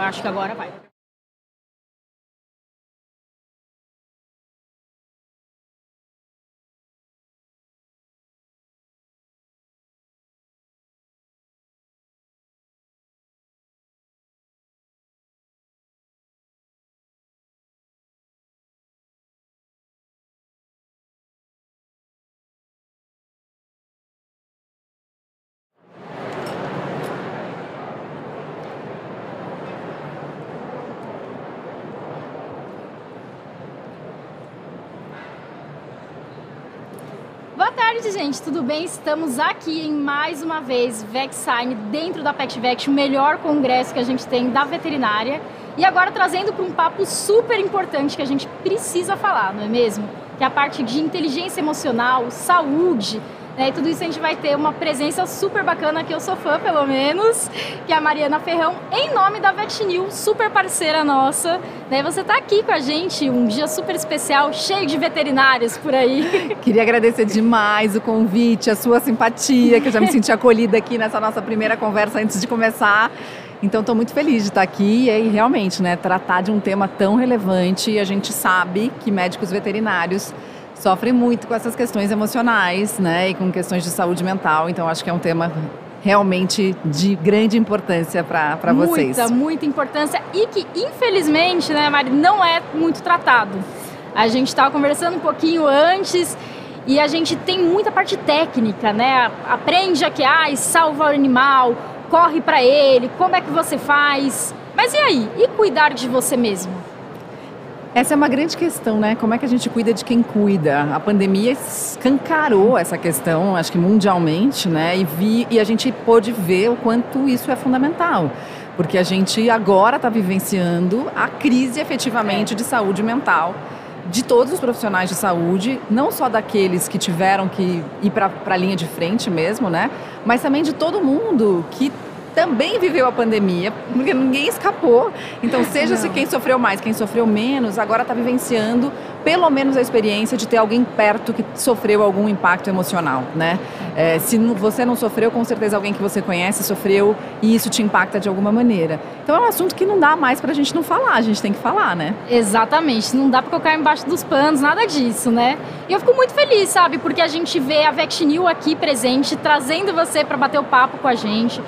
Eu acho que agora vai. Boa tarde, gente. Tudo bem? Estamos aqui em mais uma vez VexSign dentro da PetVex, o melhor congresso que a gente tem da veterinária. E agora trazendo para um papo super importante que a gente precisa falar, não é mesmo? Que é a parte de inteligência emocional, saúde, né? E tudo isso a gente vai ter uma presença super bacana, que eu sou fã, pelo menos, que é a Mariana Ferrão, em nome da VetNew, super parceira nossa. Né? Você está aqui com a gente, um dia super especial, cheio de veterinários por aí. Queria agradecer demais o convite, a sua simpatia, que eu já me senti acolhida aqui nessa nossa primeira conversa antes de começar. Então, estou muito feliz de estar aqui e realmente, né, tratar de um tema tão relevante. A gente sabe que médicos veterinários sofrem muito com essas questões emocionais, né, e com questões de saúde mental. Então, acho que é um tema realmente de grande importância para vocês. Muita, muita importância e que, infelizmente, né, Mari, não é muito tratado. A gente estava conversando um pouquinho antes e a gente tem muita parte técnica, né? Aprende a que, ah, salva o animal, corre para ele, como é que você faz? Mas e aí? E cuidar de você mesmo? Essa é uma grande questão, né? Como é que a gente cuida de quem cuida? A pandemia escancarou essa questão, acho que mundialmente, né? E, vi, e a gente pôde ver o quanto isso é fundamental. Porque a gente agora está vivenciando a crise efetivamente de saúde mental de todos os profissionais de saúde, não só daqueles que tiveram que ir para a linha de frente mesmo, né? Mas também de todo mundo que também viveu a pandemia, porque ninguém escapou. Então, seja-se quem sofreu mais, quem sofreu menos, agora está vivenciando pelo menos a experiência de ter alguém perto que sofreu algum impacto emocional, né? É, se você não sofreu, com certeza alguém que você conhece sofreu e isso te impacta de alguma maneira. Então é um assunto que não dá mais para a gente não falar, a gente tem que falar, né? Exatamente, não dá para colocar embaixo dos panos, nada disso, né? E eu fico muito feliz, sabe? Porque a gente vê a Vectinil aqui presente, trazendo você para bater o papo com a gente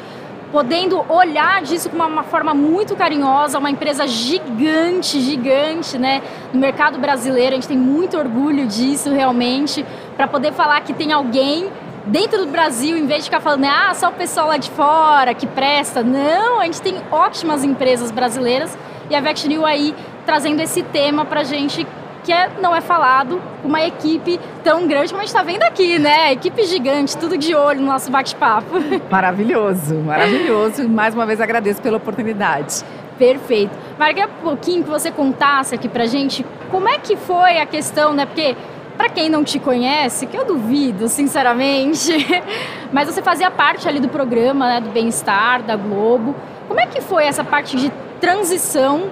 podendo olhar disso com uma, uma, forma muito carinhosa, uma empresa gigante, gigante, né? No mercado brasileiro, a gente tem muito orgulho disso realmente, para poder falar que tem alguém dentro do Brasil, em vez de ficar falando, ah, só o pessoal lá de fora que presta. Não, a gente tem ótimas empresas brasileiras e a VectNew aí trazendo esse tema para gente que é, não é falado uma equipe tão grande como a gente está vendo aqui, né? Equipe gigante, tudo de olho no nosso bate-papo. Maravilhoso, maravilhoso. Mais uma vez agradeço pela oportunidade. Perfeito. Marga, um pouquinho que você contasse aqui pra gente como é que foi a questão, né? Porque para quem não te conhece, que eu duvido, sinceramente, mas você fazia parte ali do programa, né, do Bem-Estar, da Globo. Como é que foi essa parte de transição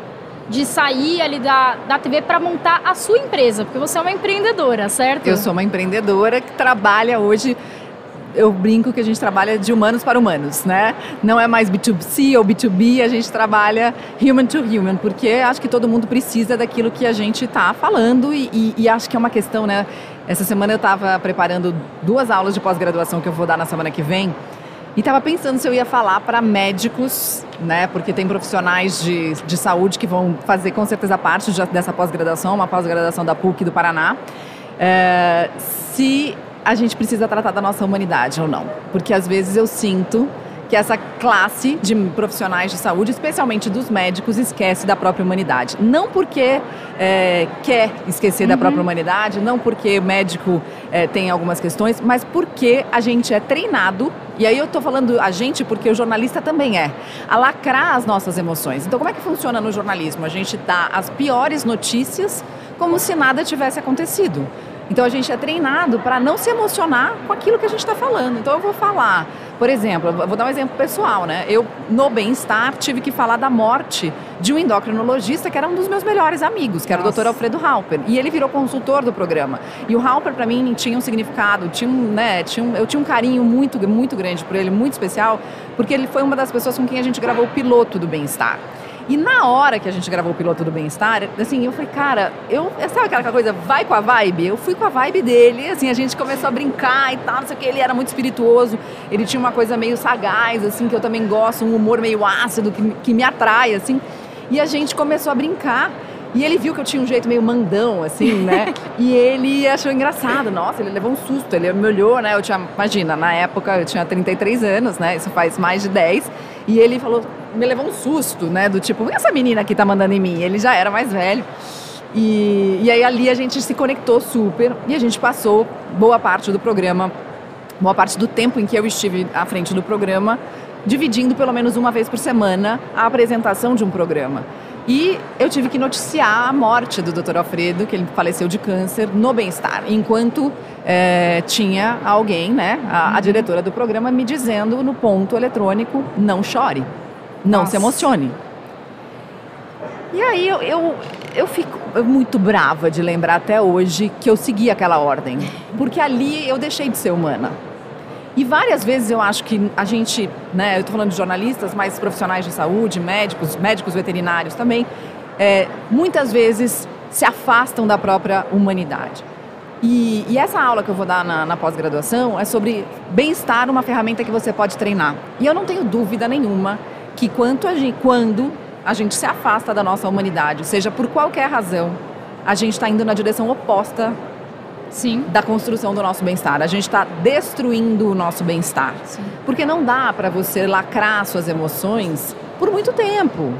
de sair ali da, da TV para montar a sua empresa? Porque você é uma empreendedora, certo? Eu sou uma empreendedora que trabalha hoje eu brinco que a gente trabalha de humanos para humanos, né? Não é mais B2C ou B2B, a gente trabalha human to human, porque acho que todo mundo precisa daquilo que a gente está falando e, e, e, acho que é uma questão, né? Essa semana eu estava preparando duas aulas de pós-graduação que eu vou dar na semana que vem e estava pensando se eu ia falar para médicos, né? Porque tem profissionais de, de saúde que vão fazer com certeza parte dessa pós-graduação, uma pós-graduação da PUC do Paraná. É, se a gente precisa tratar da nossa humanidade ou não. Porque às vezes eu sinto que essa classe de profissionais de saúde, especialmente dos médicos, esquece da própria humanidade. Não porque é, quer esquecer uhum. da própria humanidade, não porque o médico é, tem algumas questões, mas porque a gente é treinado, e aí eu estou falando a gente porque o jornalista também é, a lacrar as nossas emoções. Então, como é que funciona no jornalismo? A gente dá as piores notícias como se nada tivesse acontecido. Então a gente é treinado para não se emocionar com aquilo que a gente está falando. Então eu vou falar, por exemplo, vou dar um exemplo pessoal, né? Eu, no bem-estar, tive que falar da morte de um endocrinologista que era um dos meus melhores amigos, que era Nossa. o Dr. Alfredo Halper. E ele virou consultor do programa. E o Halper, para mim, tinha um significado, tinha um, né, tinha um, eu tinha um carinho muito, muito grande por ele, muito especial, porque ele foi uma das pessoas com quem a gente gravou o piloto do bem-estar. E na hora que a gente gravou o piloto do Bem-Estar, assim, eu falei, cara, eu, sabe aquela coisa, vai com a vibe? Eu fui com a vibe dele, assim, a gente começou a brincar e tal, não sei o que, ele era muito espirituoso, ele tinha uma coisa meio sagaz, assim, que eu também gosto, um humor meio ácido, que, que me atrai, assim. E a gente começou a brincar. E ele viu que eu tinha um jeito meio mandão, assim, né? e ele achou engraçado. Nossa, ele levou um susto. Ele me olhou, né? Eu tinha, imagina, na época eu tinha 33 anos, né? Isso faz mais de 10. E ele falou, me levou um susto, né? Do tipo, essa menina aqui tá mandando em mim. Ele já era mais velho. E, e aí ali a gente se conectou super e a gente passou boa parte do programa, boa parte do tempo em que eu estive à frente do programa, dividindo pelo menos uma vez por semana a apresentação de um programa. E eu tive que noticiar a morte do Dr. Alfredo, que ele faleceu de câncer, no bem-estar, enquanto é, tinha alguém, né, a, a, uhum. diretora do programa, me dizendo no ponto eletrônico: não chore, não Nossa. se emocione. E aí eu, eu, eu fico muito brava de lembrar até hoje que eu segui aquela ordem, porque ali eu deixei de ser humana. E várias vezes eu acho que a gente, né, eu estou falando de jornalistas, mas profissionais de saúde, médicos, médicos veterinários também, é, muitas vezes se afastam da própria humanidade. E, e essa aula que eu vou dar na, na pós-graduação é sobre bem-estar, uma ferramenta que você pode treinar. E eu não tenho dúvida nenhuma que quanto a gente, quando a gente se afasta da nossa humanidade, seja por qualquer razão, a gente está indo na direção oposta Sim. da construção do nosso bem-estar. A gente está destruindo o nosso bem-estar. Porque não dá para você lacrar suas emoções por muito tempo.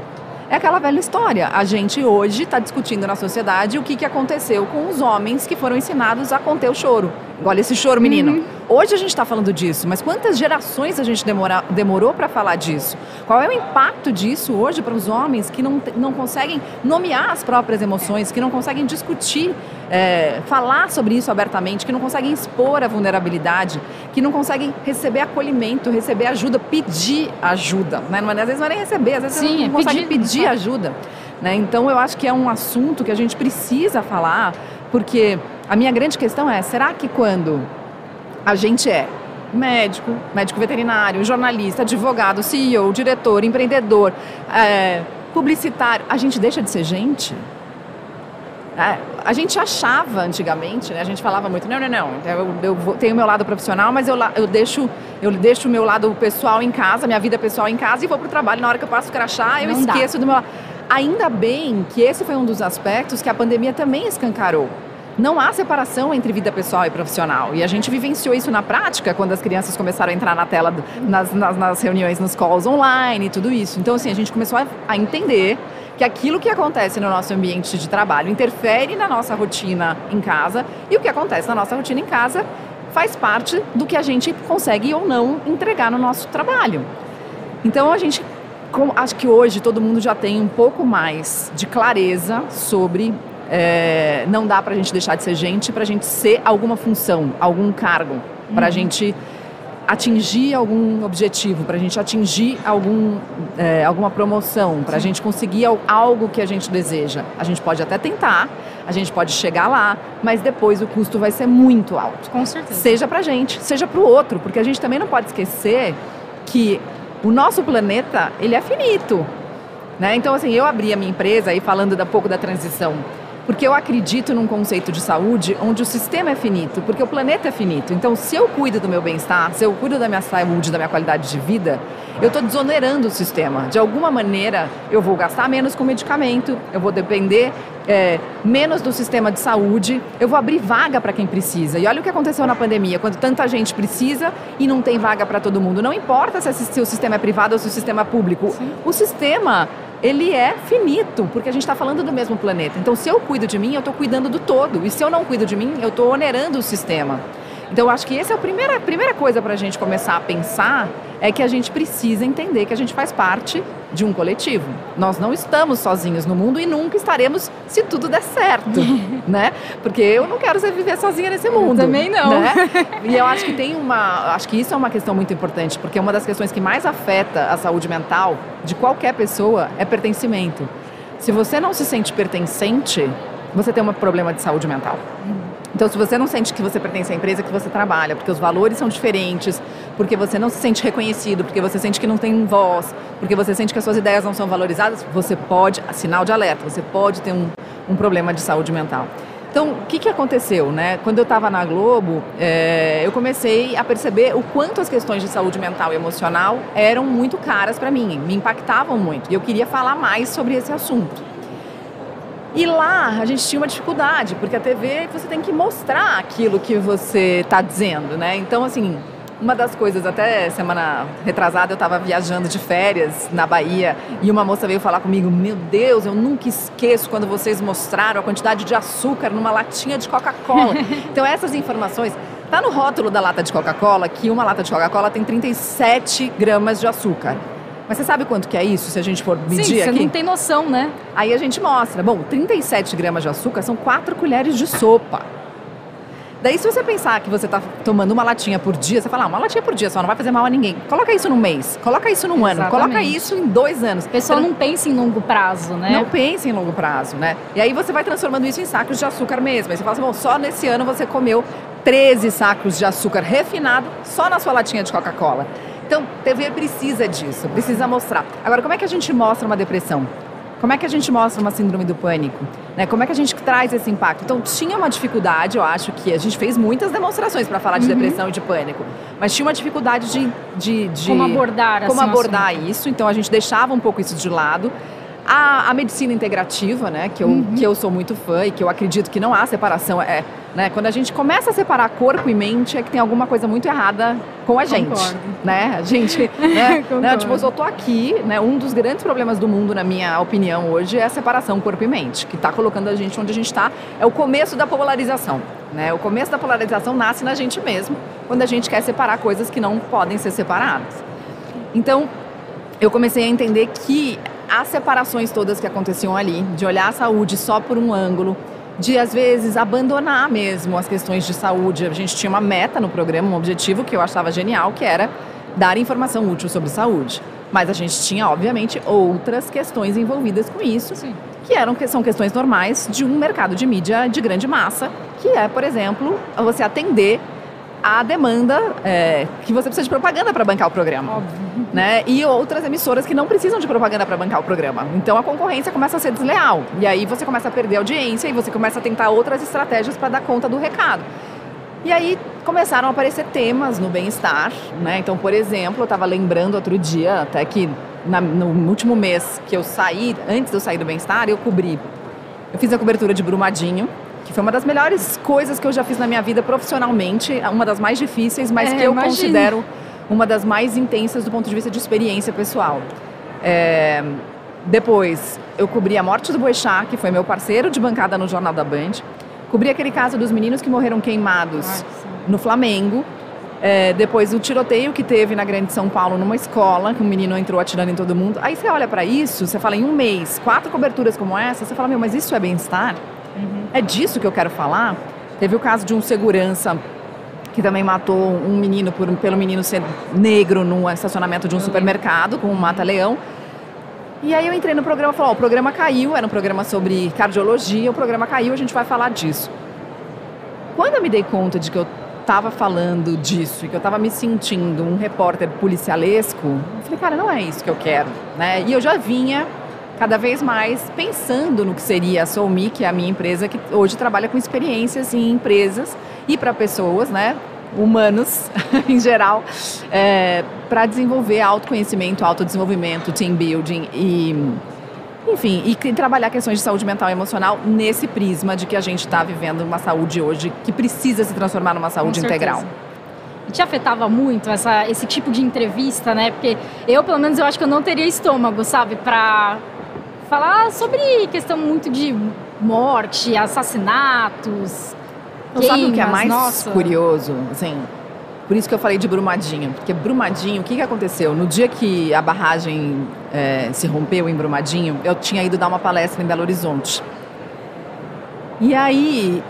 É aquela velha história. A gente hoje está discutindo na sociedade o que, que aconteceu com os homens que foram ensinados a conter o choro. Olha esse choro, menino. Uhum. Hoje a gente está falando disso, mas quantas gerações a gente demora, demorou para falar disso? Qual é o impacto disso hoje para os homens que não, não conseguem nomear as próprias emoções, que não conseguem discutir, é, falar sobre isso abertamente, que não conseguem expor a vulnerabilidade, que não conseguem receber acolhimento, receber ajuda, pedir ajuda? Né? Às vezes não é nem receber, às vezes Sim, não é conseguem pedir, pedir ajuda. Né? Então eu acho que é um assunto que a gente precisa falar, porque a minha grande questão é: será que quando a gente é médico, médico veterinário, jornalista, advogado, CEO, diretor, empreendedor, é, publicitário, a gente deixa de ser gente? É, a gente achava antigamente, né, a gente falava muito, não, não, não, eu, eu tenho meu lado profissional, mas eu, eu, deixo eu deixo o meu lado pessoal em casa, minha vida pessoal em casa e vou para o trabalho. Na hora que eu passo o crachá, eu não esqueço dá. do meu lado. Ainda bem que esse foi um dos aspectos que a pandemia também escancarou não há separação entre vida pessoal e profissional. E a gente vivenciou isso na prática quando as crianças começaram a entrar na tela, nas, nas, nas reuniões, nos calls online e tudo isso. Então, assim, a gente começou a, a entender que aquilo que acontece no nosso ambiente de trabalho interfere na nossa rotina em casa e o que acontece na nossa rotina em casa faz parte do que a gente consegue ou não entregar no nosso trabalho. Então, a gente acho que hoje todo mundo já tem um pouco mais de clareza sobre é, não dá para a gente deixar de ser gente para a gente ser alguma função, algum cargo, para a uhum. gente atingir algum objetivo, para a gente atingir algum, é, alguma promoção, para a gente conseguir algo que a gente deseja. A gente pode até tentar, a gente pode chegar lá, mas depois o custo vai ser muito alto. Com certeza. Seja para a gente, seja para o outro, porque a gente também não pode esquecer que o nosso planeta ele é finito. Né? Então, assim, eu abri a minha empresa aí falando um pouco da transição porque eu acredito num conceito de saúde onde o sistema é finito, porque o planeta é finito. Então, se eu cuido do meu bem-estar, se eu cuido da minha saúde, da minha qualidade de vida, eu estou desonerando o sistema. De alguma maneira, eu vou gastar menos com medicamento, eu vou depender é, menos do sistema de saúde, eu vou abrir vaga para quem precisa. E olha o que aconteceu na pandemia, quando tanta gente precisa e não tem vaga para todo mundo. Não importa se, se, o sistema é privado ou se o sistema é público. Sim. O sistema ele é finito, porque a gente está falando do mesmo planeta. Então, se eu cuido de mim, eu estou cuidando do todo. E se eu não cuido de mim, eu estou onerando o sistema. Então, eu acho que essa é a primeira, primeira coisa para a gente começar a pensar é que a gente precisa entender que a gente faz parte de um coletivo. Nós não estamos sozinhos no mundo e nunca estaremos se tudo der certo, né? Porque eu não quero viver sozinha nesse mundo. Eu também não. Né? E eu acho que tem uma, acho que isso é uma questão muito importante, porque uma das questões que mais afeta a saúde mental de qualquer pessoa é pertencimento. Se você não se sente pertencente, você tem um problema de saúde mental. Então, se você não sente que você pertence à empresa que você trabalha, porque os valores são diferentes, porque você não se sente reconhecido, porque você sente que não tem voz, porque você sente que as suas ideias não são valorizadas, você pode, sinal de alerta, você pode ter um, um problema de saúde mental. Então, o que, que aconteceu? Né? Quando eu estava na Globo, é, eu comecei a perceber o quanto as questões de saúde mental e emocional eram muito caras para mim, me impactavam muito. E eu queria falar mais sobre esse assunto. E lá a gente tinha uma dificuldade, porque a TV você tem que mostrar aquilo que você está dizendo, né? Então, assim, uma das coisas, até semana retrasada eu estava viajando de férias na Bahia e uma moça veio falar comigo: Meu Deus, eu nunca esqueço quando vocês mostraram a quantidade de açúcar numa latinha de Coca-Cola. então, essas informações. Tá no rótulo da lata de Coca-Cola que uma lata de Coca-Cola tem 37 gramas de açúcar. Mas você sabe quanto que é isso, se a gente for medir Sim, aqui? você não tem noção, né? Aí a gente mostra. Bom, 37 gramas de açúcar são 4 colheres de sopa. Daí, se você pensar que você está tomando uma latinha por dia, você fala, ah, uma latinha por dia só, não vai fazer mal a ninguém. Coloca isso num mês, coloca isso num ano, coloca isso em dois anos. O pessoal não pensa em longo prazo, né? Não pensa em longo prazo, né? E aí você vai transformando isso em sacos de açúcar mesmo. Aí você fala assim, bom, só nesse ano você comeu 13 sacos de açúcar refinado só na sua latinha de Coca-Cola. Então, TV precisa disso, precisa mostrar. Agora, como é que a gente mostra uma depressão? Como é que a gente mostra uma síndrome do pânico? Né? Como é que a gente traz esse impacto? Então, tinha uma dificuldade, eu acho que a gente fez muitas demonstrações para falar de uhum. depressão e de pânico, mas tinha uma dificuldade de. de, de como abordar Como assim, abordar isso, então a gente deixava um pouco isso de lado. A, a, medicina integrativa, né, que eu, uhum. que eu sou muito fã e que eu acredito que não há separação. É, né, quando a gente começa a separar corpo e mente, é que tem alguma coisa muito errada com a gente. Concordo. Né? A gente. Né, né, tipo, eu tô aqui, né, um dos grandes problemas do mundo, na minha opinião, hoje, é a separação corpo e mente, que está colocando a gente onde a gente está. É o começo da polarização. Né? O começo da polarização nasce na gente mesmo, quando a gente quer separar coisas que não podem ser separadas. Então, eu comecei a entender que as separações todas que aconteciam ali, de olhar a saúde só por um ângulo, de às vezes abandonar mesmo as questões de saúde. A gente tinha uma meta no programa, um objetivo que eu achava genial, que era dar informação útil sobre saúde. Mas a gente tinha, obviamente, outras questões envolvidas com isso, Sim. que eram que são questões normais de um mercado de mídia de grande massa, que é, por exemplo, você atender a demanda é, que você precisa de propaganda para bancar o programa. Óbvio. Né? E outras emissoras que não precisam de propaganda para bancar o programa. Então a concorrência começa a ser desleal. E aí você começa a perder audiência e você começa a tentar outras estratégias para dar conta do recado. E aí começaram a aparecer temas no bem-estar. Né? Então, por exemplo, eu estava lembrando outro dia, até que na, no último mês que eu saí, antes de eu sair do bem-estar, eu cobri. Eu fiz a cobertura de Brumadinho, que foi uma das melhores coisas que eu já fiz na minha vida profissionalmente, uma das mais difíceis, mas é, que eu considero uma das mais intensas do ponto de vista de experiência pessoal. É, depois, eu cobri a morte do Boechat, que foi meu parceiro de bancada no Jornal da Band. Cobri aquele caso dos meninos que morreram queimados no Flamengo. É, depois, o tiroteio que teve na Grande São Paulo numa escola, que um menino entrou atirando em todo mundo. Aí você olha para isso, você fala em um mês, quatro coberturas como essa, você fala, meu, mas isso é bem-estar? Uhum. É disso que eu quero falar. Teve o caso de um segurança que também matou um menino por, pelo menino ser negro no estacionamento de um supermercado com um mata-leão. E aí eu entrei no programa e falei, ó, o programa caiu, era um programa sobre cardiologia, o programa caiu, a gente vai falar disso. Quando eu me dei conta de que eu estava falando disso e que eu estava me sentindo um repórter policialesco, eu falei, cara, não é isso que eu quero, né? E eu já vinha cada vez mais pensando no que seria a Soumi, que é a minha empresa que hoje trabalha com experiências em empresas e para pessoas, né? humanos em geral, é, para desenvolver autoconhecimento, autodesenvolvimento, team building e enfim, e trabalhar questões de saúde mental e emocional nesse prisma de que a gente está vivendo uma saúde hoje que precisa se transformar numa saúde integral. E te afetava muito essa, esse tipo de entrevista, né? Porque eu, pelo menos, eu acho que eu não teria estômago, sabe, para falar sobre questão muito de morte, assassinatos. Não sabe o que é mais nossa. curioso? Assim, por isso que eu falei de Brumadinho. Porque Brumadinho, o que, que aconteceu? No dia que a barragem é, se rompeu em Brumadinho, eu tinha ido dar uma palestra em Belo Horizonte. E aí,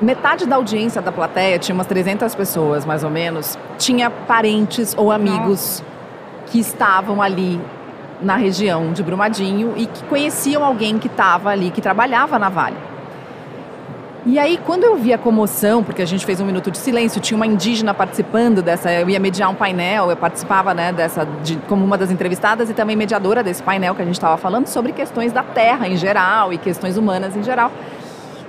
metade da audiência da plateia, tinha umas 300 pessoas mais ou menos, tinha parentes ou amigos Nossa. que estavam ali na região de Brumadinho e que conheciam alguém que estava ali, que trabalhava na Vale. E aí, quando eu vi a comoção, porque a gente fez um minuto de silêncio, tinha uma indígena participando dessa, eu ia mediar um painel, eu participava né, dessa, de, como uma das entrevistadas e também mediadora desse painel que a gente estava falando sobre questões da terra em geral e questões humanas em geral.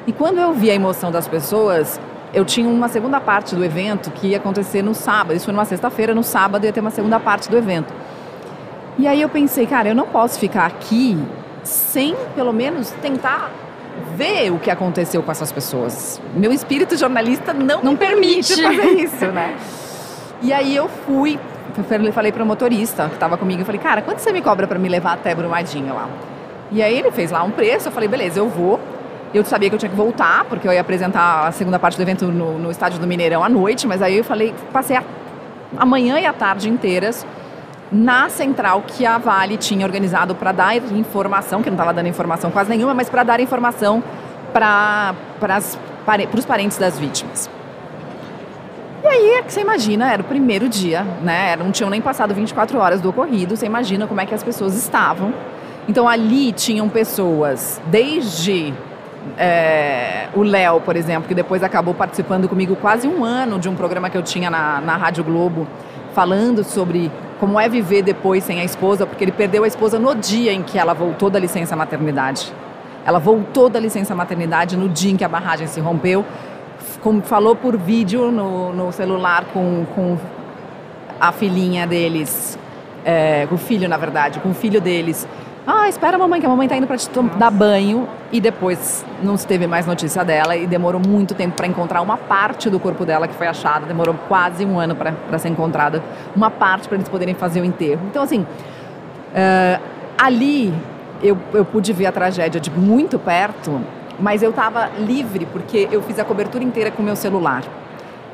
E quando eu vi a emoção das pessoas, eu tinha uma segunda parte do evento que ia acontecer no sábado, isso foi numa sexta-feira, no sábado ia ter uma segunda parte do evento. E aí eu pensei, cara, eu não posso ficar aqui sem, pelo menos, tentar ver o que aconteceu com essas pessoas. Meu espírito jornalista não, não permite. permite fazer isso, né? E aí eu fui, falei para o motorista que estava comigo, eu falei, cara, quanto você me cobra para me levar até Brumadinho lá? E aí ele fez lá um preço, eu falei, beleza, eu vou. Eu sabia que eu tinha que voltar, porque eu ia apresentar a segunda parte do evento no, no estádio do Mineirão à noite, mas aí eu falei, passei a, a manhã e a tarde inteiras na central que a Vale tinha organizado para dar informação, que não estava dando informação quase nenhuma, mas para dar informação para os parentes das vítimas. E aí, é você imagina, era o primeiro dia, né? Não tinham nem passado 24 horas do ocorrido, você imagina como é que as pessoas estavam. Então ali tinham pessoas, desde é, o Léo, por exemplo, que depois acabou participando comigo quase um ano de um programa que eu tinha na, na Rádio Globo, falando sobre como é viver depois sem a esposa, porque ele perdeu a esposa no dia em que ela voltou da licença maternidade. Ela voltou da licença maternidade no dia em que a barragem se rompeu, falou por vídeo no, no celular com, com a filhinha deles, é, com o filho, na verdade, com o filho deles, ah, espera a mamãe, que a mamãe tá indo para te dar banho. E depois não se teve mais notícia dela e demorou muito tempo para encontrar uma parte do corpo dela que foi achada. Demorou quase um ano para ser encontrada. Uma parte para eles poderem fazer o enterro. Então, assim, uh, ali eu, eu pude ver a tragédia de muito perto, mas eu estava livre porque eu fiz a cobertura inteira com meu celular.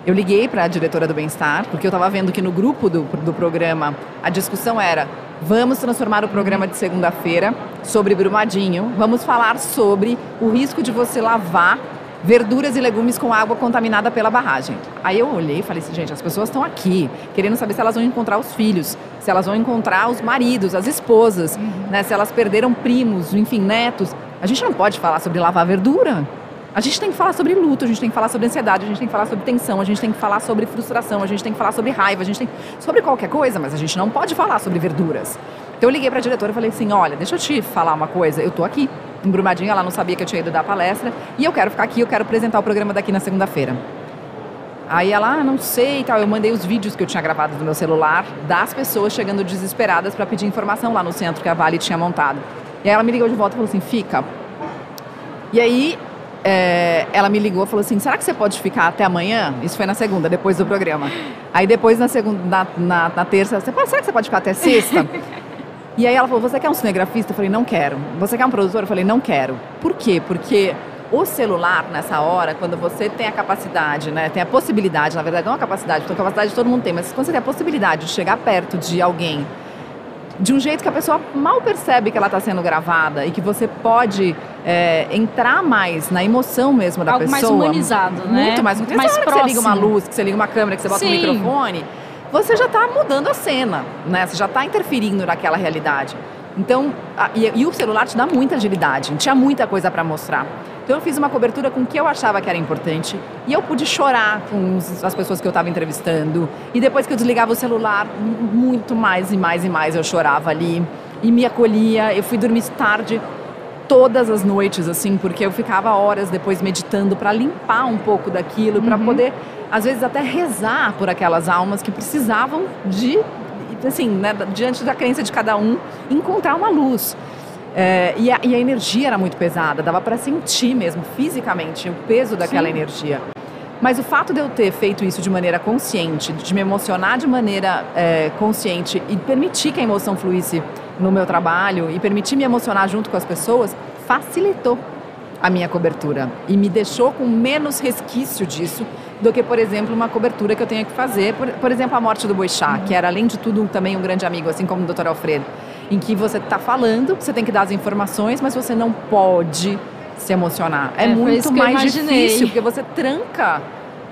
Eu liguei para a diretora do bem-estar, porque eu estava vendo que no grupo do, do programa a discussão era Vamos transformar o programa de segunda-feira sobre Brumadinho. Vamos falar sobre o risco de você lavar verduras e legumes com água contaminada pela barragem. Aí eu olhei e falei assim, gente, as pessoas estão aqui querendo saber se elas vão encontrar os filhos, se elas vão encontrar os maridos, as esposas, uhum. né, se elas perderam primos, enfim, netos. A gente não pode falar sobre lavar verdura. A gente tem que falar sobre luto, a gente tem que falar sobre ansiedade, a gente tem que falar sobre tensão, a gente tem que falar sobre frustração, a gente tem que falar sobre raiva, a gente tem sobre qualquer coisa, mas a gente não pode falar sobre verduras. Então eu liguei para a diretora e falei assim: "Olha, deixa eu te falar uma coisa, eu tô aqui em Brumadinho, ela não sabia que eu tinha ido dar palestra, e eu quero ficar aqui, eu quero apresentar o programa daqui na segunda-feira". Aí ela, ah, não sei e tal. Eu mandei os vídeos que eu tinha gravado no meu celular das pessoas chegando desesperadas para pedir informação lá no centro que a Vale tinha montado. E aí ela me ligou de volta e falou assim: fica. E aí é, ela me ligou e falou assim: será que você pode ficar até amanhã? Isso foi na segunda, depois do programa. Aí depois na segunda, na, na, na terça, você será que você pode ficar até sexta? e aí ela falou: você quer um cinegrafista? Eu falei: não quero. Você quer um produtor? Eu falei: não quero. Por quê? Porque o celular, nessa hora, quando você tem a capacidade, né, tem a possibilidade, na verdade não a capacidade, porque a capacidade todo mundo tem, mas quando você tem a possibilidade de chegar perto de alguém de um jeito que a pessoa mal percebe que ela está sendo gravada e que você pode é, entrar mais na emoção mesmo da Algo pessoa. mais humanizado, né? Muito mais humanizado. Mais próximo. Que você liga uma luz, que você liga uma câmera, que você bota Sim. um microfone, você já está mudando a cena, né? Você já está interferindo naquela realidade. Então, a, e, e, o celular te dá muita agilidade, tinha muita coisa para mostrar. Então eu fiz uma cobertura com o que eu achava que era importante e eu pude chorar com as pessoas que eu estava entrevistando. E depois que eu desligava o celular, muito mais e mais e mais eu chorava ali e me acolhia. Eu fui dormir tarde todas as noites, assim, porque eu ficava horas depois meditando para limpar um pouco daquilo, para uhum. poder, às vezes, até rezar por aquelas almas que precisavam de, assim, né, diante da crença de cada um, encontrar uma luz. É, e, a, e, a, energia era muito pesada, dava para sentir mesmo, fisicamente, o peso daquela Sim. energia. Mas o fato de eu ter feito isso de maneira consciente, de me emocionar de maneira é, consciente e permitir que a emoção fluísse no meu trabalho e permitir me emocionar junto com as pessoas, facilitou a minha cobertura e me deixou com menos resquício disso do que, por exemplo, uma cobertura que eu tenho que fazer, por, por exemplo, a morte do Boixá, uhum. que era além de tudo também um grande amigo, assim como o Dr. Alfredo em que você está falando, você tem que dar as informações, mas você não pode se emocionar. É, é muito mais difícil, porque você tranca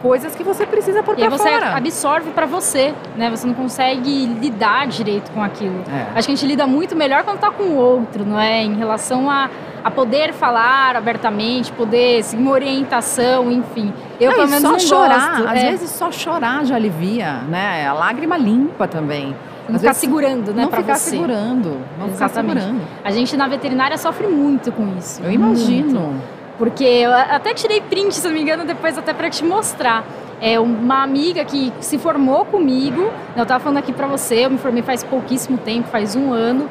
coisas que você precisa pôr aí pra você fora. absorve pra você, né? Você não consegue lidar direito com aquilo. É. Acho que a gente lida muito melhor quando tá com o outro, não é? Em relação a, a poder falar abertamente, poder seguir uma orientação, enfim. Eu, Não, pelo menos, só não chorar, gosto. às é, vezes só chorar já alivia, né? A lágrima limpa também. Não ficar segurando, né, não ficar você. segurando, não ficar Exatamente. segurando. A gente na veterinária sofre muito com isso. Eu imagino. muito. Porque eu até tirei print, se não me engano, depois até para te mostrar. É uma amiga que se formou comigo. Eu tava falando aqui pra você, eu me formei faz pouquíssimo tempo, faz um ano.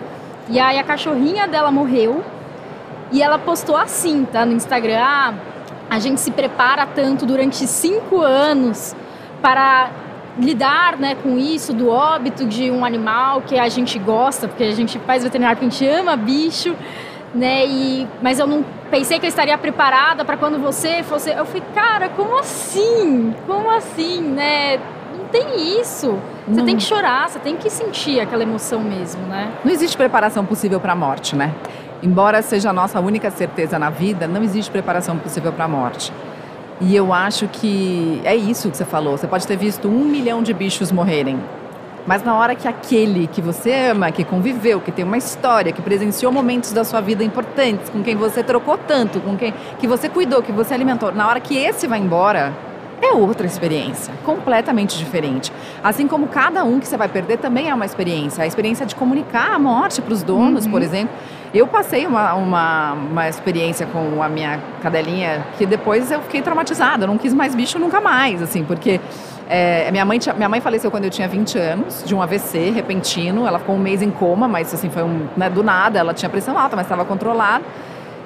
E aí a cachorrinha dela morreu. E ela postou assim, tá? No Instagram. Ah, a gente se prepara tanto durante cinco anos para lidar né, com isso, do óbito de um animal que a gente gosta, porque a gente faz veterinário porque a gente ama bicho, né? E, mas eu não pensei que eu estaria preparada para quando você fosse. Eu falei, cara, como assim? Como assim, né? Não tem isso. Você Não. tem que chorar, você tem que sentir aquela emoção mesmo, né? Não existe preparação possível para a morte, né? Embora seja a nossa única certeza na vida, não existe preparação possível para a morte. E eu acho que é isso que você falou. Você pode ter visto um milhão de bichos morrerem. Mas na hora que aquele que você ama, que conviveu, que tem uma história, que presenciou momentos da sua vida importantes, com quem você trocou tanto, com quem que você cuidou, que você alimentou, na hora que esse vai embora, é outra experiência, completamente diferente. Assim como cada um que você vai perder também é uma experiência. A experiência de comunicar a morte para os donos, por exemplo. Eu passei uma, uma, uma experiência com a minha cadelinha que depois eu fiquei traumatizada. Eu não quis mais bicho nunca mais, assim, porque é, minha, mãe tinha- minha mãe faleceu quando eu tinha 20 anos, de um AVC repentino. Ela ficou um mês em coma, mas assim, foi um, né, do nada. Ela tinha pressão alta, mas estava controlada.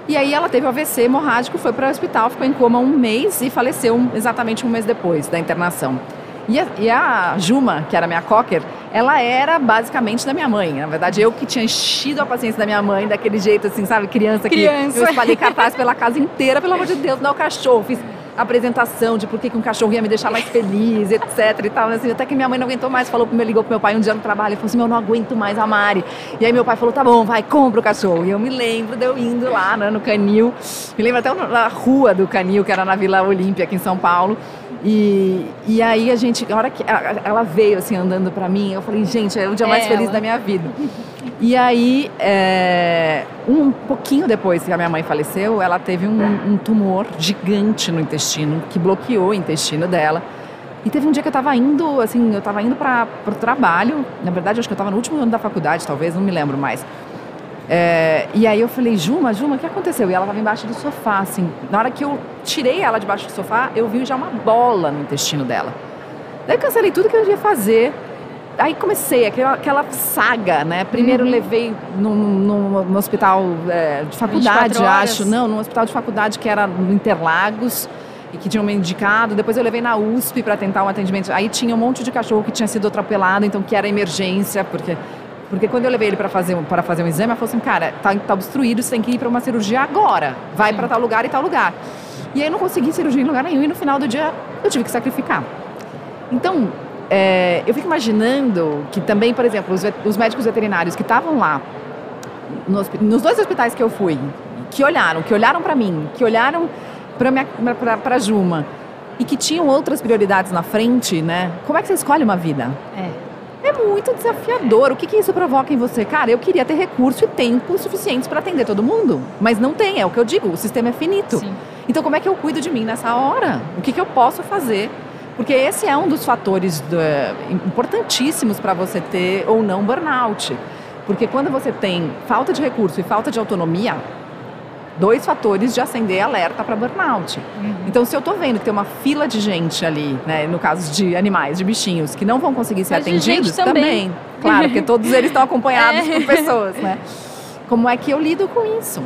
E aí ela teve o AVC hemorrágico, foi para o hospital, ficou em coma um mês e faleceu um- exatamente um mês depois da internação. E a, e a Juma, que era minha cocker, ela era basicamente da minha mãe. Na verdade, eu que tinha enchido a paciência da minha mãe, daquele jeito assim, sabe, criança, Criança. que eu espalhei cartaz pela casa inteira, pelo amor de Deus, dá o cachorro. Fiz apresentação de por que, que um cachorro ia me deixar mais feliz, etc e tal. Assim, até que minha mãe não aguentou mais, falou, me ligou pro meu pai um dia no trabalho e falou assim, meu, não aguento mais a Mari. E aí meu pai falou, tá bom, vai, compra o cachorro. E eu me lembro de eu indo lá, né, no Canil, me lembro até na rua do Canil, que era na Vila Olímpia, aqui em São Paulo. E, e aí a gente, a hora que ela veio assim andando pra mim, eu falei, gente, é o dia mais É feliz ela. da minha vida. E aí, é, um pouquinho depois que a minha mãe faleceu, ela teve um, um tumor gigante no intestino, que bloqueou o intestino dela. E teve um dia que eu tava indo, assim, eu tava indo para o trabalho. Na verdade, acho que eu tava no último ano da faculdade, talvez, não me lembro mais. É, e aí eu falei, Juma, Juma, o que aconteceu? E ela estava embaixo do sofá, assim. Na hora que eu tirei ela debaixo do sofá, eu vi já uma bola no intestino dela. Daí eu cancelei tudo que eu ia fazer. Aí comecei aquela, aquela saga, né? Primeiro levei no, no, no hospital é, de faculdade, 24 horas. acho. Não, no hospital de faculdade que era no Interlagos e que tinham me indicado. Depois eu levei na USP para tentar um atendimento. Aí tinha um monte de cachorro que tinha sido atropelado, então que era emergência, porque porque quando eu levei ele para fazer fazer um exame, ela falou assim, cara, tá, tá obstruído, você tem que ir para uma cirurgia agora. Vai para tal lugar e tal lugar. E aí eu não consegui cirurgia em lugar nenhum e no final do dia eu tive que sacrificar. Então, é, eu fico imaginando que também, por exemplo, os, os médicos veterinários que estavam lá, no hospi- nos dois hospitais que eu fui, que olharam, que olharam para mim, que olharam para Juma e que tinham outras prioridades na frente, né? Como é que você escolhe uma vida? É. É muito desafiador. O que, que isso provoca em você? Cara, eu queria ter recurso e tempo suficientes para atender todo mundo, mas não tem, é o que eu digo, o sistema é finito. Sim. Então, como é que eu cuido de mim nessa hora? O que, que eu posso fazer? Porque esse é um dos fatores do- é, importantíssimos para você ter ou não burnout. Porque quando você tem falta de recurso e falta de autonomia, dois fatores de acender alerta para burnout. Então, se eu tô vendo que tem uma fila de gente ali, né, no caso de animais, de bichinhos, que não vão conseguir ser Mas atendidos, gente também. Claro, porque todos eles estão acompanhados É. por pessoas, né? Como é que eu lido com isso?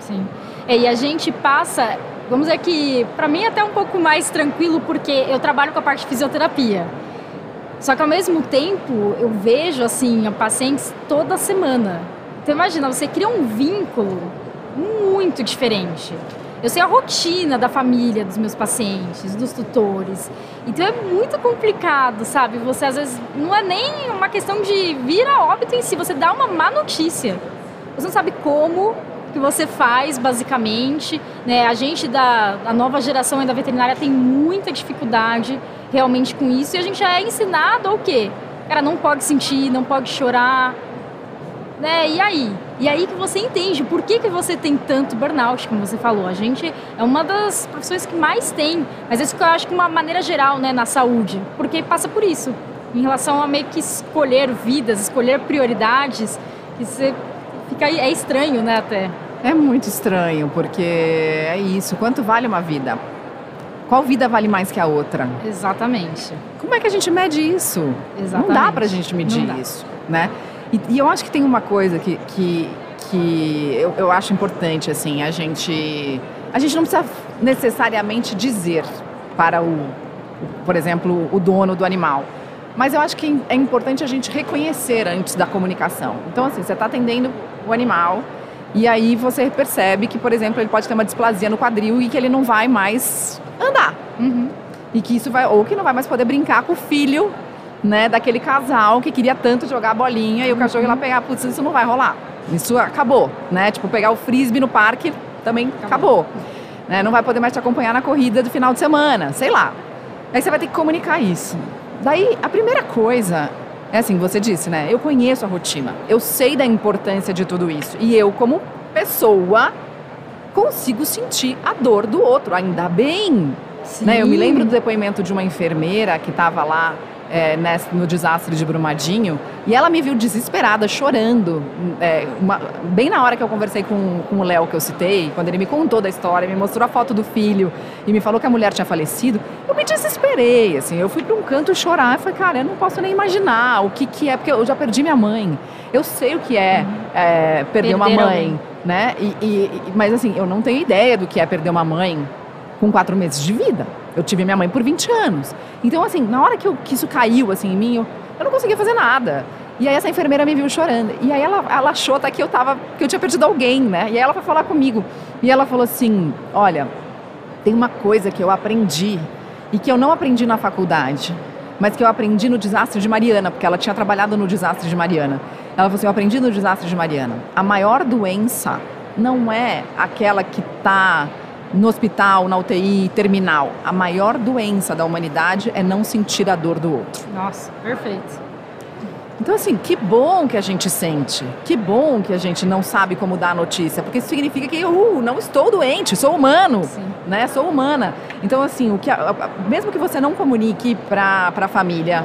Sim. É, E a gente passa, vamos dizer que para mim é até um pouco mais tranquilo porque eu trabalho com a parte de fisioterapia. Só que ao mesmo tempo eu vejo assim pacientes toda semana. Então imagina, você cria um vínculo muito diferente. Eu sei a rotina da família dos meus pacientes, dos tutores. Então é muito complicado, sabe? Você às vezes não é nem uma questão de vir a óbito em si, você dá uma má notícia. Você não sabe como que você faz, basicamente. Né? A gente da a nova geração da veterinária tem muita dificuldade realmente com isso e a gente já é ensinado o quê? Cara, não pode sentir, não pode chorar, né? E aí? E aí que você entende por que, que você tem tanto burnout, como você falou. A gente é uma das profissões que mais tem, mas isso que eu acho que uma maneira geral, né, na saúde, porque passa por isso. Em relação a meio que escolher vidas, escolher prioridades, que você fica é estranho, né, até. É muito estranho, porque é isso. Quanto vale uma vida? Qual vida vale mais que a outra? Exatamente. Como é que a gente mede isso? Exatamente. Não dá pra gente medir isso, né? E, e, eu acho que tem uma coisa que, que, que eu, eu acho importante, assim, a gente. A gente não precisa necessariamente dizer para o, por exemplo, o dono do animal. Mas eu acho que é importante a gente reconhecer antes da comunicação. Então, assim, você está atendendo o animal e aí você percebe que, por exemplo, ele pode ter uma displasia no quadril e que ele não vai mais andar. Uhum. E que isso vai, ou que não vai mais poder brincar com o filho né, daquele casal que queria tanto jogar bolinha e o cachorro ia lá pegar, putz, isso não vai rolar. Isso acabou, né? Tipo, pegar o frisbee no parque também acabou. acabou. Né? Não vai poder mais te acompanhar na corrida do final de semana, sei lá. Aí você vai ter que comunicar isso. Daí, a primeira coisa é assim, você disse, né? Eu conheço a rotina. Eu sei da importância de tudo isso. E eu, como pessoa, consigo sentir a dor do outro. Ainda bem. Né? Eu me lembro do depoimento de uma enfermeira que estava lá é, no desastre de Brumadinho e ela me viu desesperada, chorando. É, uma, bem na hora que eu conversei com, com o Léo, que eu citei, quando ele me contou da história, me mostrou a foto do filho e me falou que a mulher tinha falecido, eu me desesperei. Assim, eu fui para um canto chorar e falei, cara, eu não posso nem imaginar o que, que é, porque eu já perdi minha mãe. Eu sei o que é, é perder Perderam. uma mãe, né? E, e, mas assim, eu não tenho ideia do que é perder uma mãe com quatro meses de vida. Eu tive minha mãe por 20 anos. Então, assim, na hora que, eu, que isso caiu assim, em mim, eu, eu não conseguia fazer nada. E aí essa enfermeira me viu chorando. E aí ela, ela achou até que eu tava, que eu tinha perdido alguém, né? E aí ela foi falar comigo. E ela falou assim: olha, tem uma coisa que eu aprendi e que eu não aprendi na faculdade, mas que eu aprendi no desastre de Mariana, porque ela tinha trabalhado no desastre de Mariana. Ela falou assim: eu aprendi no desastre de Mariana. A maior doença não é aquela que está no hospital, na UTI, terminal. A maior doença da humanidade é não sentir a dor do outro. Nossa, perfeito. Então, assim, que bom que a gente sente, que bom que a gente não sabe como dar a notícia, porque isso significa que, uh, não estou doente, sou humano, Sim. né? Sou humana. Então, assim, o que, mesmo que você não comunique para a família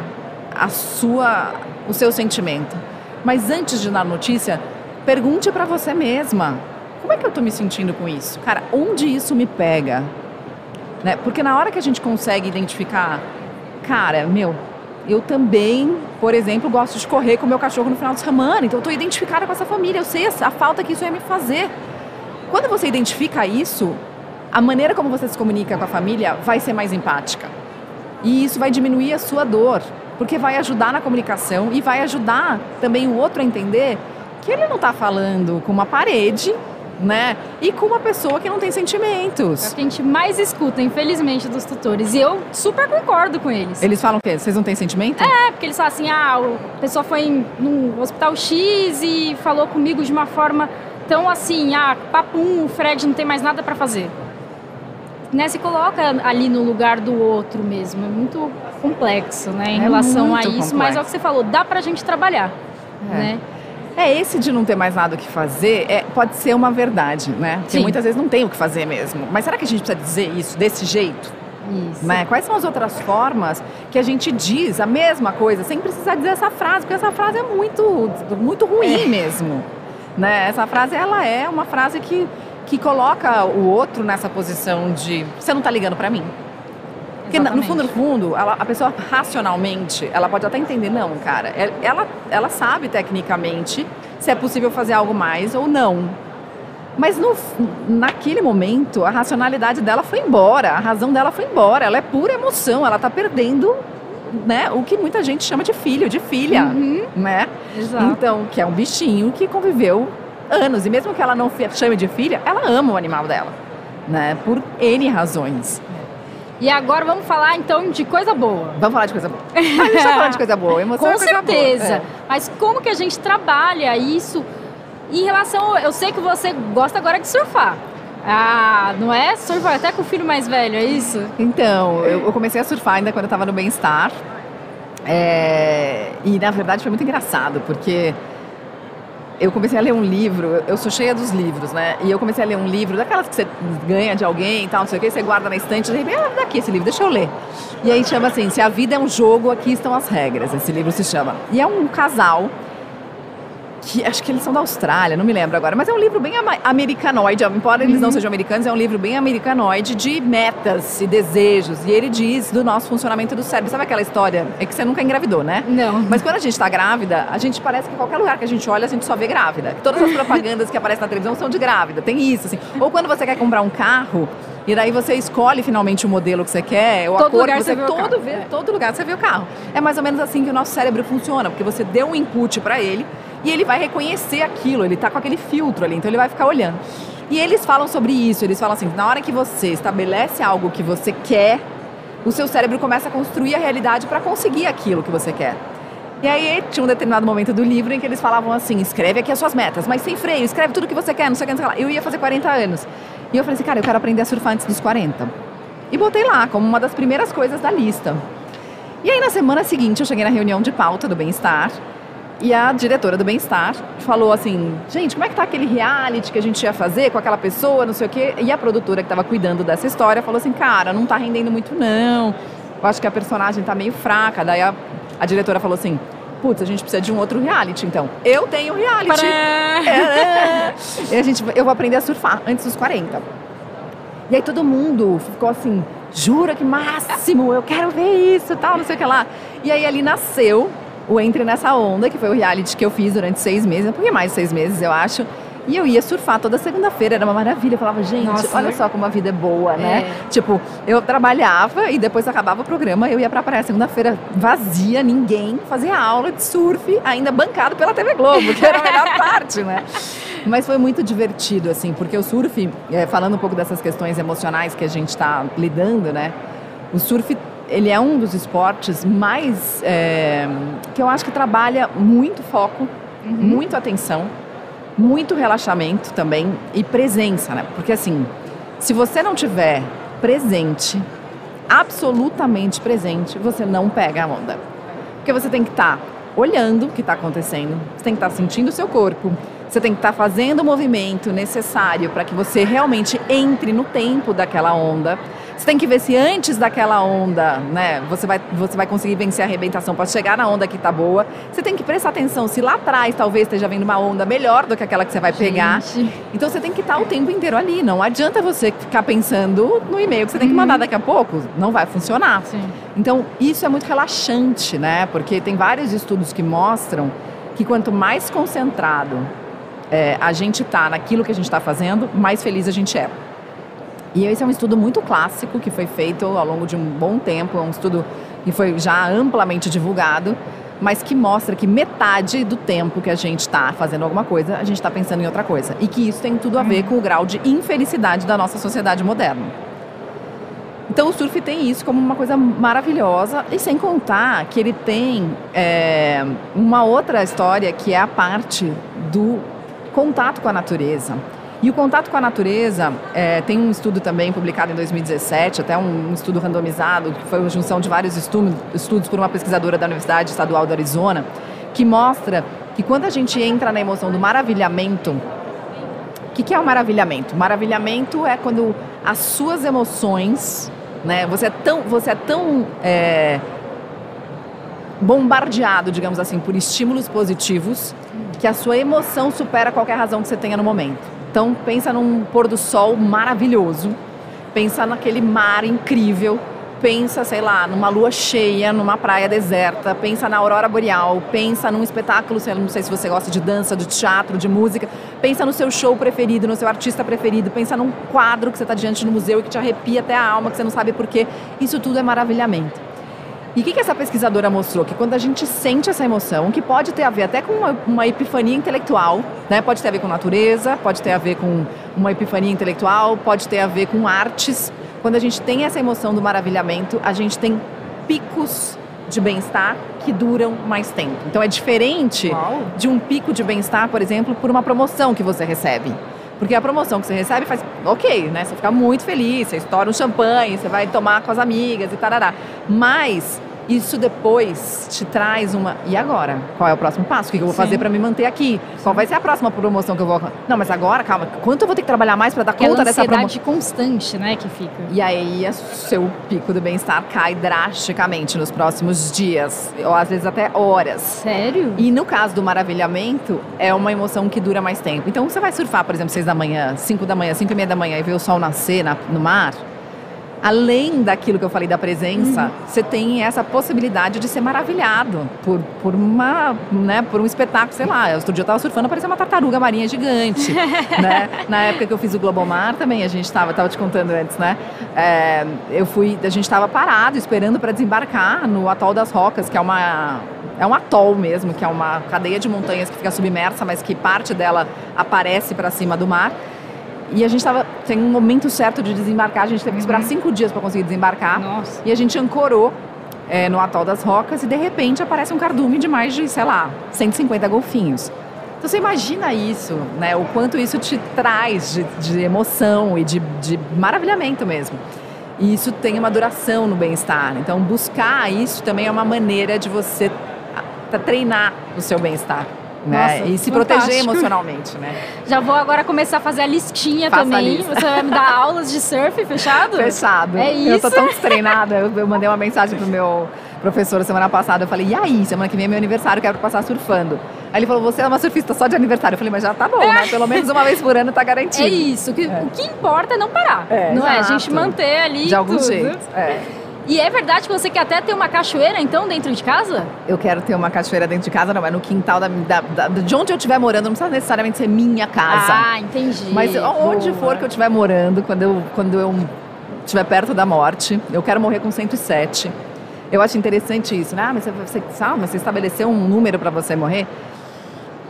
a sua, o seu sentimento, mas antes de dar notícia, pergunte para você mesma, como é que eu estou me sentindo com isso? Cara, onde isso me pega? Né? Porque na hora que a gente consegue identificar, cara, meu, eu também, por exemplo, gosto de correr com meu cachorro no final de semana, então eu estou identificada com essa família, eu sei a falta que isso ia me fazer. Quando você identifica isso, a maneira como você se comunica com a família vai ser mais empática. E isso vai diminuir a sua dor, porque vai ajudar na comunicação e vai ajudar também o outro a entender que ele não está falando com uma parede né? E com uma pessoa que não tem sentimentos. É o que a gente mais escuta, infelizmente, dos tutores. E eu super concordo com eles. Eles falam o quê? Vocês não têm sentimento? É, porque eles falam assim, ah, a pessoa foi no hospital X e falou comigo de uma forma tão assim, ah, papum, o Fred não tem mais nada para fazer. Né, se coloca ali no lugar do outro mesmo. É muito complexo, né, em é relação a isso. Complexo. Mas é o que você falou, dá pra gente trabalhar, é. né? É, esse de não ter mais nada o que fazer é, pode ser uma verdade, né? Porque Sim. muitas vezes não tem o que fazer mesmo. Mas será que a gente precisa dizer isso desse jeito? Isso. Né? Quais são as outras formas que a gente diz a mesma coisa sem precisar dizer essa frase? Porque essa frase é muito, muito ruim é. mesmo. Né? Essa frase ela é uma frase que, que coloca o outro nessa posição de você não está ligando para mim. Porque no fundo, no fundo, ela, a pessoa racionalmente, ela pode até entender, não, cara, é, ela, ela sabe tecnicamente se é possível fazer algo mais ou não. Mas no, naquele momento, a racionalidade dela foi embora, a razão dela foi embora, ela é pura emoção, ela está perdendo né, o que muita gente chama de filho, de filha, uhum. né? Exato. Então, que é um bichinho que conviveu anos, e mesmo que ela não chame de filha, ela ama o animal dela, né, por N razões. E agora vamos falar então de coisa boa. Vamos falar de coisa boa. A gente tá falando de coisa boa, emoção Com é certeza. Boa. É. Mas como que a gente trabalha isso Em relação, eu sei que você gosta agora de surfar. Ah, não é? Surfar até com o filho mais velho, é isso? Então, eu, eu comecei a surfar ainda quando eu estava no Bem-Estar. É, e na verdade foi muito engraçado, porque eu comecei a ler um livro, eu sou cheia dos livros, né? E eu comecei a ler um livro, daquelas que você ganha de alguém e tal, não sei o que, você guarda na estante, e repente, ah, daqui esse livro, deixa eu ler. E aí chama assim, se a vida é um jogo, aqui estão as regras, esse livro se chama. E é um casal que acho que eles são da Austrália, não me lembro agora, mas é um livro bem americanoide, embora eles não uhum. sejam americanos, é um livro bem americanoide de metas e desejos. E ele diz do nosso funcionamento do cérebro. Sabe aquela história? É que você nunca engravidou, né? Não. Mas quando a gente está grávida, a gente parece que qualquer lugar que a gente olha, a gente só vê grávida. Todas as propagandas que aparecem na televisão são de grávida. Tem isso, assim. Ou quando você quer comprar um carro, e daí você escolhe finalmente o modelo que você quer, ou todo a cor lugar que você, você vê todo, vê, todo lugar você vê o carro. É mais ou menos assim que o nosso cérebro funciona, porque você deu um input para ele e ele vai reconhecer aquilo, ele está com aquele filtro ali, então ele vai ficar olhando. E eles falam sobre isso, eles falam assim, na hora que você estabelece algo que você quer, o seu cérebro começa a construir a realidade para conseguir aquilo que você quer. E aí tinha um determinado momento do livro em que eles falavam assim, escreve aqui as suas metas, mas sem freio, escreve tudo que você quer, não sei o que, não sei o que lá. Eu ia fazer 40 anos. E eu falei assim, cara, eu quero aprender a surfar antes dos 40. E botei lá como uma das primeiras coisas da lista. E aí na semana seguinte eu cheguei na reunião de pauta do bem-estar e a diretora do Bem-Estar falou assim: gente, como é que tá aquele reality que a gente ia fazer com aquela pessoa, não sei o quê? E a produtora que estava cuidando dessa história falou assim: cara, não tá rendendo muito não. Eu acho que a personagem tá meio fraca. Daí a, a diretora falou assim: putz, a gente precisa de um outro reality, então. Eu tenho reality. É. E a gente, eu vou aprender a surfar antes dos 40. E aí todo mundo ficou assim, jura que máximo, eu quero ver isso, tal, não sei o que lá. E aí ali nasceu o Entre Nessa Onda, que foi o reality que eu fiz durante seis meses, um pouquinho mais de seis meses, eu acho. E eu ia surfar toda segunda-feira, era uma maravilha. Eu falava, gente, Nossa, olha só como a vida é boa, né? É. Tipo, eu trabalhava e depois acabava o programa, eu ia pra praia segunda-feira vazia, ninguém, fazia aula de surf, ainda bancado pela TV Globo, que era a melhor parte, né? Mas foi muito divertido, assim, porque o surf, é, falando um pouco dessas questões emocionais que a gente está lidando, né? O surf ele é um dos esportes mais é, que eu acho que trabalha muito foco, uhum. muito atenção, muito relaxamento também e presença, né? Porque assim, se você não tiver presente, absolutamente presente, você não pega a onda. Porque você tem que estar tá olhando o que está acontecendo, você tem que estar tá sentindo o seu corpo, você tem que estar tá fazendo o movimento necessário para que você realmente entre no tempo daquela onda. Você tem que ver se antes daquela onda, né, você vai, você vai conseguir vencer a arrebentação para chegar na onda que está boa. Você tem que prestar atenção se lá atrás talvez esteja vindo uma onda melhor do que aquela que você vai pegar. Gente. Então você tem que estar o tempo inteiro ali. Não adianta você ficar pensando no e-mail que você tem que mandar uhum. daqui a pouco. Não vai funcionar. Sim. Então isso é muito relaxante, né? Porque tem vários estudos que mostram que quanto mais concentrado é, a gente está naquilo que a gente está fazendo, mais feliz a gente é. E esse é um estudo muito clássico que foi feito ao longo de um bom tempo, é um estudo que foi já amplamente divulgado, mas que mostra que metade do tempo que a gente está fazendo alguma coisa, a gente está pensando em outra coisa. E que isso tem tudo a ver com o grau de infelicidade da nossa sociedade moderna. Então o surf tem isso como uma coisa maravilhosa, e sem contar que ele tem é, uma outra história que é a parte do contato com a natureza. E o contato com a natureza, é, tem um estudo também publicado em 2017, até um, estudo randomizado, que foi uma junção de vários estudos, estudos por uma pesquisadora da Universidade Estadual do Arizona, que mostra que quando a gente entra na emoção do maravilhamento, o que, que é o maravilhamento? Maravilhamento é quando as suas emoções, né, você é tão, você é tão é, bombardeado, digamos assim, por estímulos positivos, que a sua emoção supera qualquer razão que você tenha no momento. Então pensa num pôr do sol maravilhoso, pensa naquele mar incrível, pensa, sei lá, numa lua cheia, numa praia deserta, pensa na aurora boreal, pensa num espetáculo, não sei se você gosta de dança, de teatro, de música, pensa no seu show preferido, no seu artista preferido, pensa num quadro que você está diante no museu e que te arrepia até a alma, que você não sabe porquê. Isso tudo é maravilhamento. E o que, que, essa pesquisadora mostrou? Que quando a gente sente essa emoção, que pode ter a ver até com uma, uma, epifania intelectual, né? pode ter a ver com natureza, pode ter a ver com uma epifania intelectual, pode ter a ver com artes. Quando a gente tem essa emoção do maravilhamento, a gente tem picos de bem-estar que duram mais tempo. Então é diferente Uau. de um pico de bem-estar, por exemplo, por uma promoção que você recebe. Porque a promoção que você recebe faz, ok, né? Você fica muito feliz, você estoura um champanhe, você vai tomar com as amigas e tarará. Mas isso depois te traz uma. E agora? Qual é o próximo passo? O que eu vou Sim. fazer para me manter aqui? Qual vai ser a próxima promoção que eu vou. Não, mas agora, calma, quanto eu vou ter que trabalhar mais para dar Aquela conta dessa promoção? constante, né, que fica. E aí, o seu pico do bem-estar cai drasticamente nos próximos dias, ou às vezes até horas. Sério? E no caso do maravilhamento, é uma emoção que dura mais tempo. Então, você vai surfar, por exemplo, 6 da manhã, 5 da manhã, 5 e meia da manhã e ver o sol nascer na- no mar. Além daquilo que eu falei da presença, você tem essa possibilidade de ser maravilhado por, por, uma, né, por um espetáculo, sei lá. Outro dia eu estava surfando, parecia uma tartaruga marinha gigante. né? Na época que eu fiz o Globomar também, a gente estava, tava te contando antes, né? É, eu fui, a gente estava parado, esperando para desembarcar no Atol das Rocas, que é uma é um atol mesmo, que é uma cadeia de montanhas que fica submersa, mas que parte dela aparece para cima do mar. E a gente estava tem um momento certo de desembarcar, a gente teve que esperar cinco dias para conseguir desembarcar. Nossa. E a gente ancorou é, no atol das rocas e de repente aparece um cardume de mais de, sei lá, 150 golfinhos. Então você imagina isso, né? O quanto isso te traz de, de emoção e de, de maravilhamento mesmo. E isso tem uma duração no bem-estar. Então buscar isso também é uma maneira de você treinar o seu bem-estar. Né? Nossa, e se proteger fantástico. emocionalmente, né? Já vou agora começar a fazer a listinha Faça a também. lista. Você vai me dar aulas de surf fechado? Fechado. É Eu tô isso? tão destreinada. Eu, eu mandei uma mensagem pro meu professor semana passada. Eu falei, e aí, semana que vem é meu aniversário, quero passar surfando. Aí ele falou, você é uma surfista só de aniversário. Eu falei, mas já tá bom, né? Pelo menos uma vez por ano tá garantido. É isso. O que, É. o que importa é não parar. É, não é? A exato. gente manter ali. De algum tudo. jeito. É. E é verdade que você quer até ter uma cachoeira, então, dentro de casa? Eu quero ter uma cachoeira dentro de casa, não, é no quintal da, da- da- de onde eu estiver morando, não precisa necessariamente ser minha casa. Ah, entendi. Mas onde Boa. for que eu estiver morando, quando eu, quando eu estiver perto da morte, eu quero morrer com 107. Eu acho interessante isso, né? Ah, mas você, você, sabe, mas você estabeleceu um número para você morrer.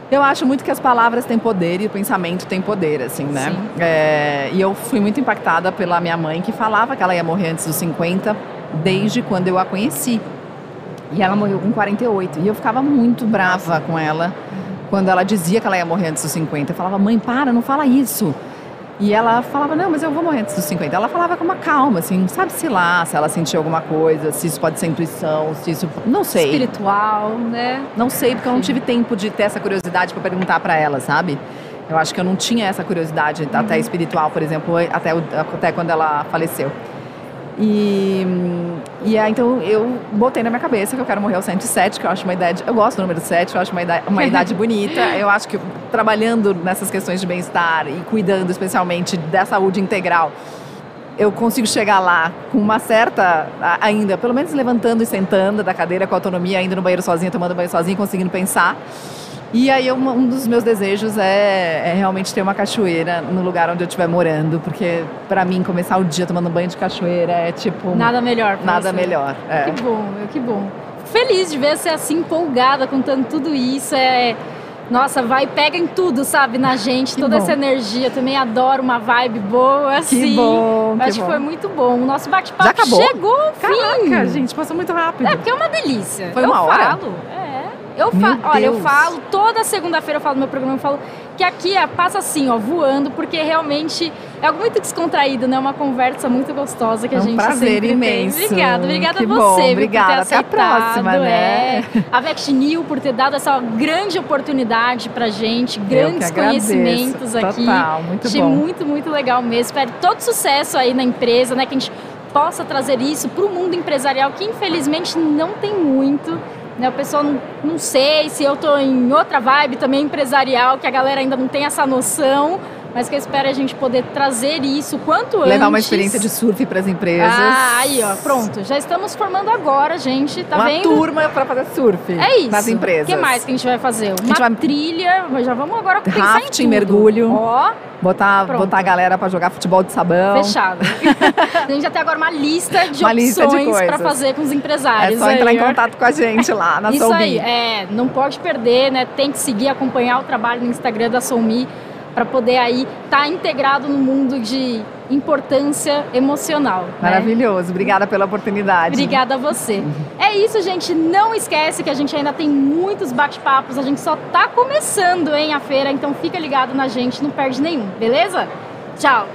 Eu acho muito que as palavras têm poder e o pensamento tem poder, assim, né? Sim. É, e eu fui muito impactada pela minha mãe, que falava que ela ia morrer antes dos 50, desde quando eu a conheci. E ela morreu com 48. E eu ficava muito brava com ela quando ela dizia que ela ia morrer antes dos 50. Eu falava, mãe, para, não fala isso. E ela falava, não, mas eu vou morrer antes dos 50. Ela falava com uma calma, assim, sabe-se lá se ela sentiu alguma coisa, se isso pode ser intuição, se isso. Não sei. Espiritual, né? Não sei, porque eu não tive tempo de ter essa curiosidade para perguntar para ela, sabe? Eu acho que eu não tinha essa curiosidade, até espiritual, por exemplo, até, até quando ela faleceu. E, e aí, então eu botei na minha cabeça que eu quero morrer aos 107, que eu acho uma idade. Eu gosto do número 7, eu acho uma idade, uma idade bonita. Eu acho que trabalhando nessas questões de bem-estar e cuidando especialmente da saúde integral, eu consigo chegar lá com uma certa, ainda, pelo menos levantando e sentando da cadeira com autonomia, ainda no banheiro sozinha, tomando banho sozinha, conseguindo pensar. E aí eu- um dos meus desejos é, é realmente ter uma cachoeira no lugar onde eu estiver morando, porque pra mim começar o dia tomando banho de cachoeira é tipo Nada melhor. nada você. melhor. é. Que bom, meu, que bom. Feliz de ver você assim empolgada contando tudo isso. É. Nossa, vai, pega em tudo, sabe, na gente, Que toda bom. essa energia. Também adoro uma vibe boa, assim. bom, que Acho que bom. foi muito bom. O nosso bate-papo chegou ao fim. Caraca, gente, passou muito rápido. É, porque é uma delícia. Foi eu uma hora? falo. É. Eu falo, olha, eu falo, toda segunda-feira eu falo no meu programa, eu falo que aqui é, passa assim, ó, voando, porque realmente é algo muito descontraído, né? Uma conversa muito gostosa que É a um gente prazer sempre tem. imenso. Obrigada, obrigada Que a bom, você, viu, obrigada. Até a próxima, né? É. A Vexnil por ter dado essa grande oportunidade pra gente, grandes conhecimentos aqui. Total, muito Achei bom. muito, muito legal mesmo. Espero todo sucesso aí na empresa, né? Que a gente possa trazer isso para o mundo empresarial, que infelizmente não tem muito. Né? O pessoal não, não sei se eu tô em outra vibe também empresarial, que a galera ainda não tem essa noção, mas que eu espero a gente poder trazer isso quanto antes. Levar uma experiência de surf para as empresas. Ah, aí, ó, pronto. Já estamos formando agora, gente. Tá uma vendo? turma para fazer surf É isso. nas empresas. O que mais que a gente vai fazer? Uma vai- trilha. Já vamos agora pensar Rafting, em tudo. mergulho. Ó, Botar, Pronto. botar a galera para jogar futebol de sabão. Fechado. a gente já tem agora uma lista de Uma opções para fazer com os É empresários. só entrar aí, em ó. contato com a gente lá na Isso Soulme. aí, é, não pode perder, né? Tem que seguir, acompanhar o trabalho no Instagram da Soulme para poder aí estar integrado no mundo de importância emocional. Né? Maravilhoso, né? obrigada pela oportunidade. Obrigada a você. É isso, gente. Não esquece que a gente ainda tem muitos bate-papos, a gente só tá começando, hein, a feira, então fica ligado na gente, não perde nenhum, beleza? Tchau!